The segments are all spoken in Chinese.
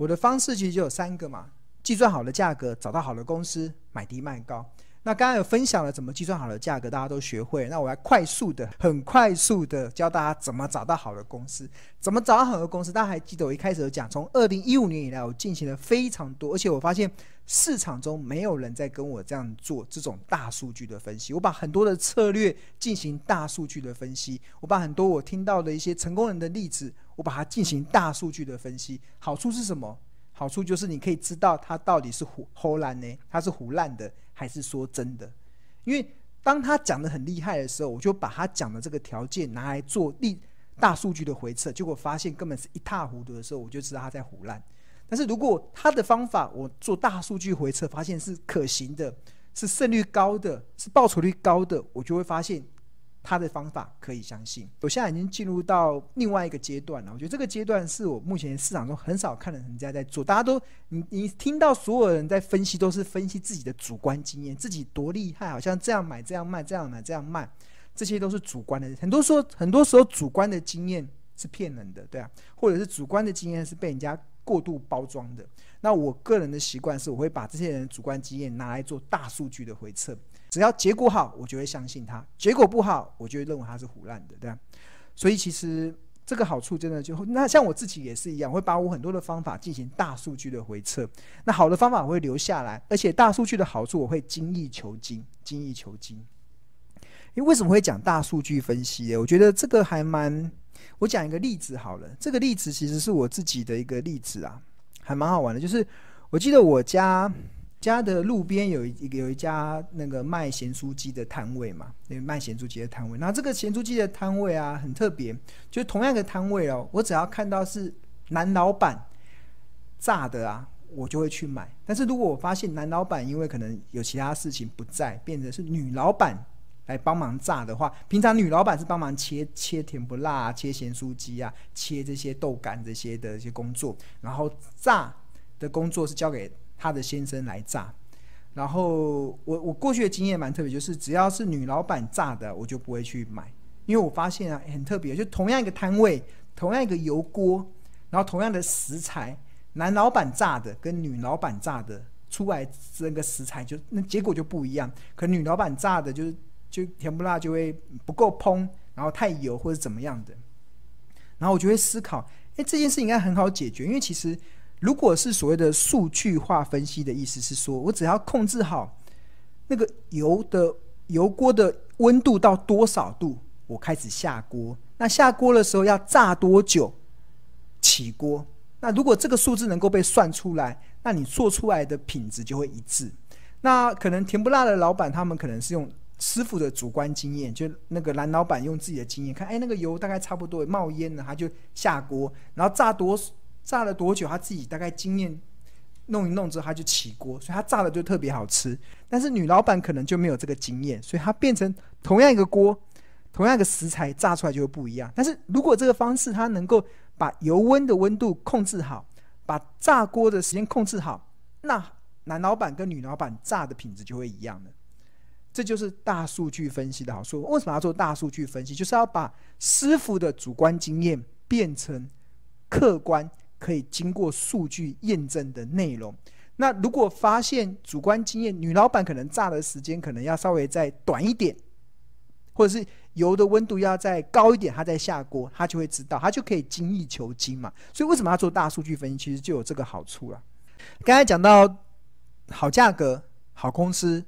我的方式其实就有三个嘛：计算好的价格，找到好的公司，买低卖高。那刚刚有分享了怎么计算好的价格，大家都学会。那我来快速的、很快速的教大家怎么找到好的公司，怎么找到好的公司。大家还记得我一开始有讲，从二零一五年以来，我进行了非常多，而且我发现市场中没有人在跟我这样做这种大数据的分析。我把很多的策略进行大数据的分析，我把很多我听到的一些成功人的例子，我把它进行大数据的分析。好处是什么？好处就是你可以知道它到底是胡胡烂呢，它是胡烂的还是说真的？因为当他讲的很厉害的时候，我就把他讲的这个条件拿来做立大数据的回测，结果发现根本是一塌糊涂的时候，我就知道他在胡乱。但是如果他的方法我做大数据回测，发现是可行的，是胜率高的，是报酬率高的，我就会发现。他的方法可以相信。我现在已经进入到另外一个阶段了。我觉得这个阶段是我目前市场中很少看到人家在做。大家都，你你听到所有人在分析，都是分析自己的主观经验，自己多厉害，好像这样买这样卖，这样买这样卖，这些都是主观的。很多时候，很多时候主观的经验是骗人的，对啊，或者是主观的经验是被人家过度包装的。那我个人的习惯是，我会把这些人主观经验拿来做大数据的回测。只要结果好，我就会相信他；结果不好，我就会认为他是唬烂的，对吧？所以其实这个好处真的就那像我自己也是一样，会把我很多的方法进行大数据的回测。那好的方法我会留下来，而且大数据的好处我会精益求精，精益求精。因为为什么会讲大数据分析呢？我觉得这个还蛮……我讲一个例子好了，这个例子其实是我自己的一个例子啊，还蛮好玩的。就是我记得我家。家的路边有一个有一家那个卖咸酥鸡的摊位嘛，那个卖咸酥鸡的摊位。那这个咸酥鸡的摊位啊，很特别，就同样的摊位哦，我只要看到是男老板炸的啊，我就会去买。但是如果我发现男老板因为可能有其他事情不在，变成是女老板来帮忙炸的话，平常女老板是帮忙切切甜不辣啊，切咸酥鸡啊，切这些豆干这些的一些工作，然后炸的工作是交给。他的先生来炸，然后我我过去的经验蛮特别，就是只要是女老板炸的，我就不会去买，因为我发现啊，很特别，就同样一个摊位，同样一个油锅，然后同样的食材，男老板炸的跟女老板炸的出来这个食材就那结果就不一样，可女老板炸的就是就甜不辣就会不够烹，然后太油或者怎么样的，然后我就会思考，哎，这件事应该很好解决，因为其实。如果是所谓的数据化分析的意思是说，我只要控制好那个油的油锅的温度到多少度，我开始下锅。那下锅的时候要炸多久起锅？那如果这个数字能够被算出来，那你做出来的品质就会一致。那可能甜不辣的老板他们可能是用师傅的主观经验，就那个男老板用自己的经验看，哎，那个油大概差不多冒烟了，他就下锅，然后炸多。炸了多久？他自己大概经验弄一弄之后，他就起锅，所以他炸的就特别好吃。但是女老板可能就没有这个经验，所以他变成同样一个锅，同样一个食材炸出来就会不一样。但是如果这个方式它能够把油温的温度控制好，把炸锅的时间控制好，那男老板跟女老板炸的品质就会一样的。这就是大数据分析的好处。为什么要做大数据分析？就是要把师傅的主观经验变成客观。可以经过数据验证的内容。那如果发现主观经验，女老板可能炸的时间可能要稍微再短一点，或者是油的温度要再高一点，她再下锅，她就会知道，她就可以精益求精嘛。所以为什么要做大数据分析？其实就有这个好处了。刚才讲到好价格、好公司、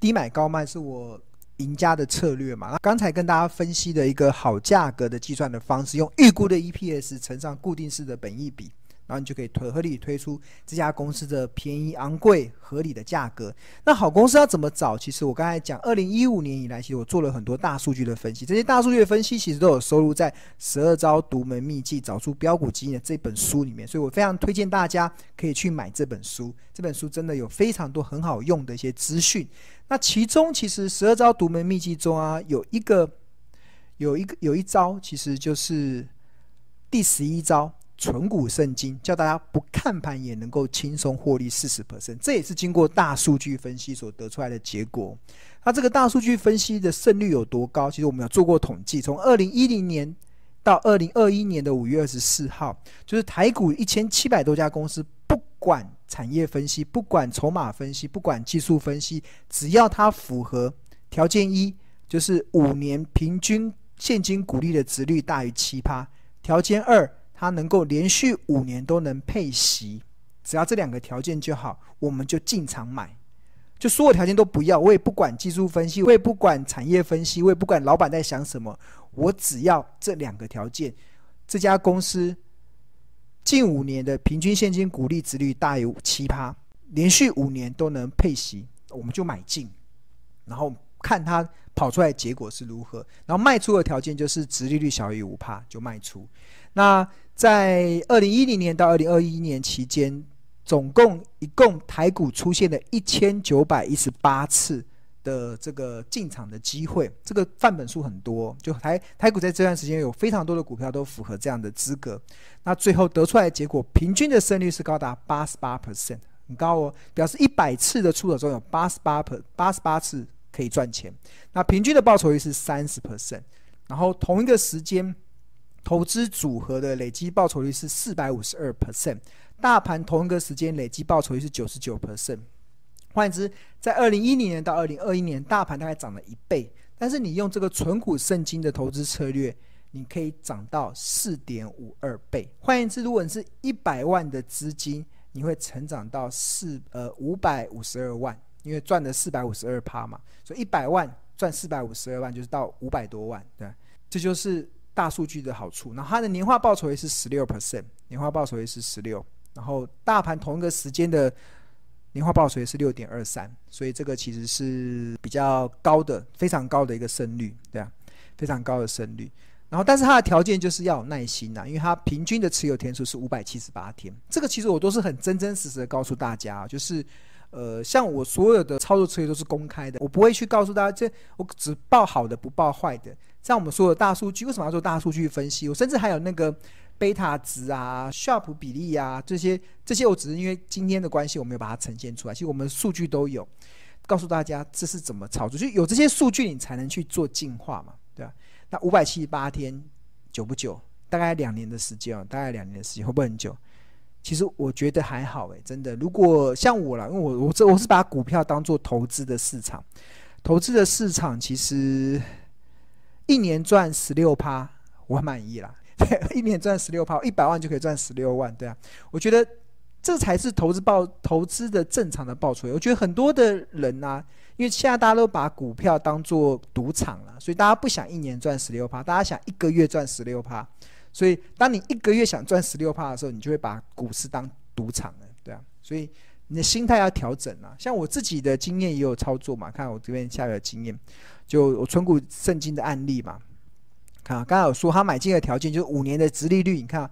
低买高卖，是我。赢家的策略嘛，那刚才跟大家分析的一个好价格的计算的方式，用预估的 EPS 乘上固定式的本益比。然后你就可以推合理推出这家公司的便宜、昂贵、合理的价格。那好公司要怎么找？其实我刚才讲，二零一五年以来，其实我做了很多大数据的分析。这些大数据的分析其实都有收录在《十二招独门秘技找出标股基因》的这本书里面。所以我非常推荐大家可以去买这本书。这本书真的有非常多很好用的一些资讯。那其中其实《十二招独门秘技》中啊，有一个有一个有一招，其实就是第十一招。存股圣经，叫大家不看盘也能够轻松获利四十 percent，这也是经过大数据分析所得出来的结果。那这个大数据分析的胜率有多高？其实我们有做过统计，从二零一零年到二零二一年的五月二十四号，就是台股一千七百多家公司，不管产业分析，不管筹码分析，不管技术分析，只要它符合条件一，就是五年平均现金股利的值率大于七趴；条件二，它能够连续五年都能配息。只要这两个条件就好，我们就进场买。就所有条件都不要，我也不管技术分析，我也不管产业分析，我也不管老板在想什么，我只要这两个条件：这家公司近五年的平均现金股利殖率大于七趴，连续五年都能配息，我们就买进，然后看它跑出来结果是如何。然后卖出的条件就是殖利率小于五趴就卖出。那在二零一零年到二零二一年期间。总共一共台股出现了一千九百一十八次的这个进场的机会，这个范本数很多，就台台股在这段时间有非常多的股票都符合这样的资格。那最后得出来的结果，平均的胜率是高达八十八 percent，很高哦，表示一百次的出手中有八十八 per 八十八次可以赚钱。那平均的报酬率是三十 percent，然后同一个时间投资组合的累积报酬率是四百五十二 percent。大盘同一个时间累计报酬率是九十九 percent，换言之，在二零一零年到二零二一年，大盘大概涨了一倍，但是你用这个存股圣金的投资策略，你可以涨到四点五二倍。换言之，如果你是一百万的资金，你会成长到四呃五百五十二万，因为赚了四百五十二趴嘛，所以一百万赚四百五十二万就是到五百多万，对，这就是大数据的好处。那它的年化报酬率是十六 percent，年化报酬率是十六。然后大盘同一个时间的年化报酬也是六点二三，所以这个其实是比较高的，非常高的一个胜率，对啊，非常高的胜率。然后，但是它的条件就是要有耐心呐，因为它平均的持有天数是五百七十八天。这个其实我都是很真真实实的告诉大家，就是呃，像我所有的操作策略都是公开的，我不会去告诉大家，这我只报好的，不报坏的。像我们说的大数据，为什么要做大数据分析？我甚至还有那个。贝塔值啊 sharp 比例啊，这些这些我只是因为今天的关系，我没有把它呈现出来。其实我们数据都有，告诉大家这是怎么操作，就有这些数据你才能去做进化嘛，对吧？那五百七十八天久不久？大概两年的时间哦，大概两年的时间会不会很久？其实我觉得还好诶，真的。如果像我啦，因为我我这我是把股票当做投资的市场，投资的市场其实一年赚十六趴，我很满意啦。一年赚十六趴，一百万就可以赚十六万，对啊，我觉得这才是投资报投资的正常的报酬。我觉得很多的人啊，因为现在大家都把股票当做赌场了，所以大家不想一年赚十六趴，大家想一个月赚十六趴。所以当你一个月想赚十六趴的时候，你就会把股市当赌场了，对啊。所以你的心态要调整啊。像我自己的经验也有操作嘛，看我这边下面的经验，就我存股圣经的案例嘛。看，刚才有说他买进的条件就是五年的殖利率。你看，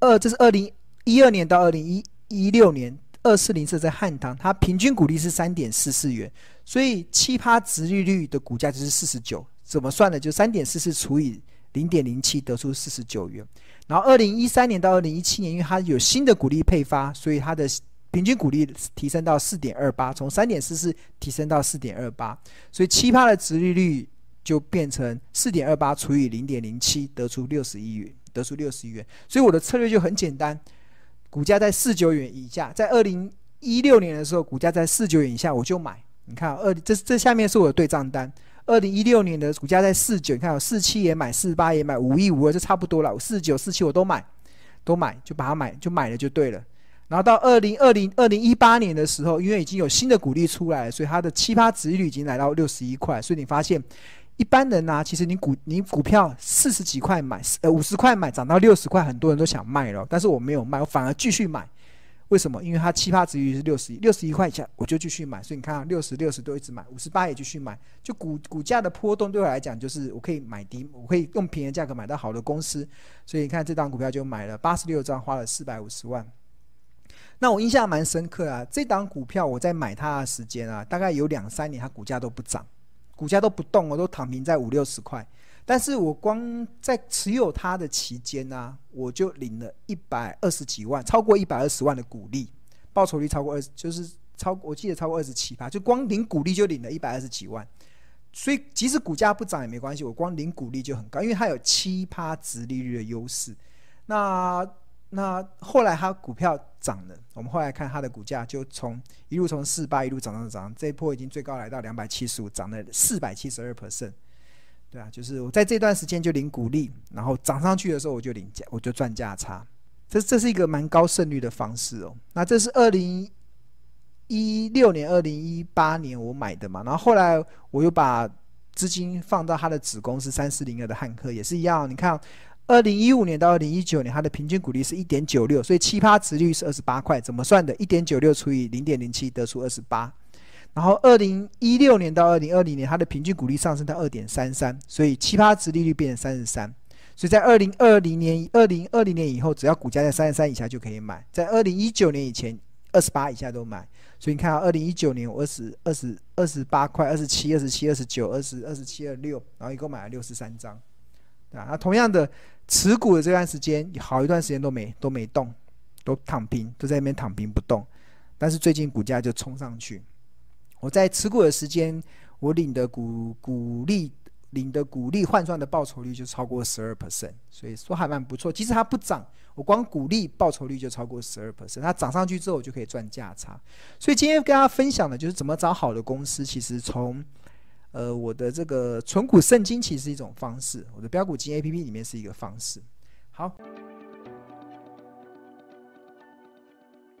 二这是二零一二年到二零一一六年，二四零是在汉唐，它平均股利是三点四四元，所以七趴殖利率的股价就是四十九。怎么算的？就三点四四除以零点零七，得出四十九元。然后二零一三年到二零一七年，因为它有新的股利配发，所以它的平均股利提升到四点二八，从三点四四提升到四点二八，所以七趴的殖利率。就变成四点二八除以零点零七，得出六十一元，得出六十一元。所以我的策略就很简单，股价在四九元以下，在二零一六年的时候，股价在四九元以下，我就买。你看，二这这下面是我的对账单。二零一六年的股价在四九，你看，我四七也买，四八也买，五一五二就差不多了。我四九四七我都买，都买，就把它买，就买了就对了。然后到二零二零二零一八年的时候，因为已经有新的股利出来，所以它的七趴殖利率已经来到六十一块，所以你发现。一般人呢、其实你股你股票四十几块买，呃五十块买，涨到六十块，很多人都想卖了，但是我没有卖，我反而继续买。为什么？因为它七趴殖利率是六十一，六十一块钱，我就继续买。所以你看，六十六十都一直买，五十八也继续买。就股股价的波动对我来讲，就是我可以买低，我可以用便宜价格买到好的公司。所以你看，这档股票就买了八十六张，花了四百五十万。那我印象蛮深刻啊，这档股票我在买它的时间啊，大概有两三年，它股价都不涨。股价都不动，我都躺平在五六十块。但是我光在持有它的期间呢、我就领了一百二十几万，超过一百二十万的股利，报酬率超过二十，就是超，我记得超过二十七趴，就光领股利就领了一百二十几万。所以即使股价不涨也没关系，我光领股利就很高，因为它有七趴殖利率的优势。那那后来它股票涨了，我们后来看它的股价就从一路从四八一路涨涨涨，这一波已经最高来到两百七十五，涨了四百七十二 percent。对啊，就是我在这段时间就领股利，然后涨上去的时候我就领价，我就赚价差。这这是一个蛮高胜率的方式哦。那这是二零一六年、二零一八年我买的嘛，然后后来我又把资金放到它的子公司三四零二的汉克，也是一样。你看，二零一五年到二零一九年，它的平均股利是一点九六，所以七趴值率是二十八块，怎么算的？一点九六除以零点零七，得出二十八。然后二零一六年到二零二零年，它的平均股利上升到二点三三，所以七趴值利率变成三十三。所以在二零二零年、二零二零年以后，只要股价在三十三以下就可以买，在二零一九年以前，二十八以下都买。所以你看啊，二零一九年我二十二十二十八块，二十七、二十七、二十九、二十二十七、二六，然后一共买了六十三张，对吧？那同样的持股的这段时间，好一段时间都没都没动，都躺平，都在那边躺平不动。但是最近股价就冲上去。我在持股的时间，我领的股股利。领的股利换算的报酬率就超过十二 percent，所以说还蛮不错。即使它不涨，我光股利报酬率就超过十二 percent。它涨上去之后，我就可以赚价差。所以今天跟大家分享的就是怎么找好的公司。其实从呃我的这个存股圣经其实是一种方式，我的标股金 A P P 里面是一个方式。好。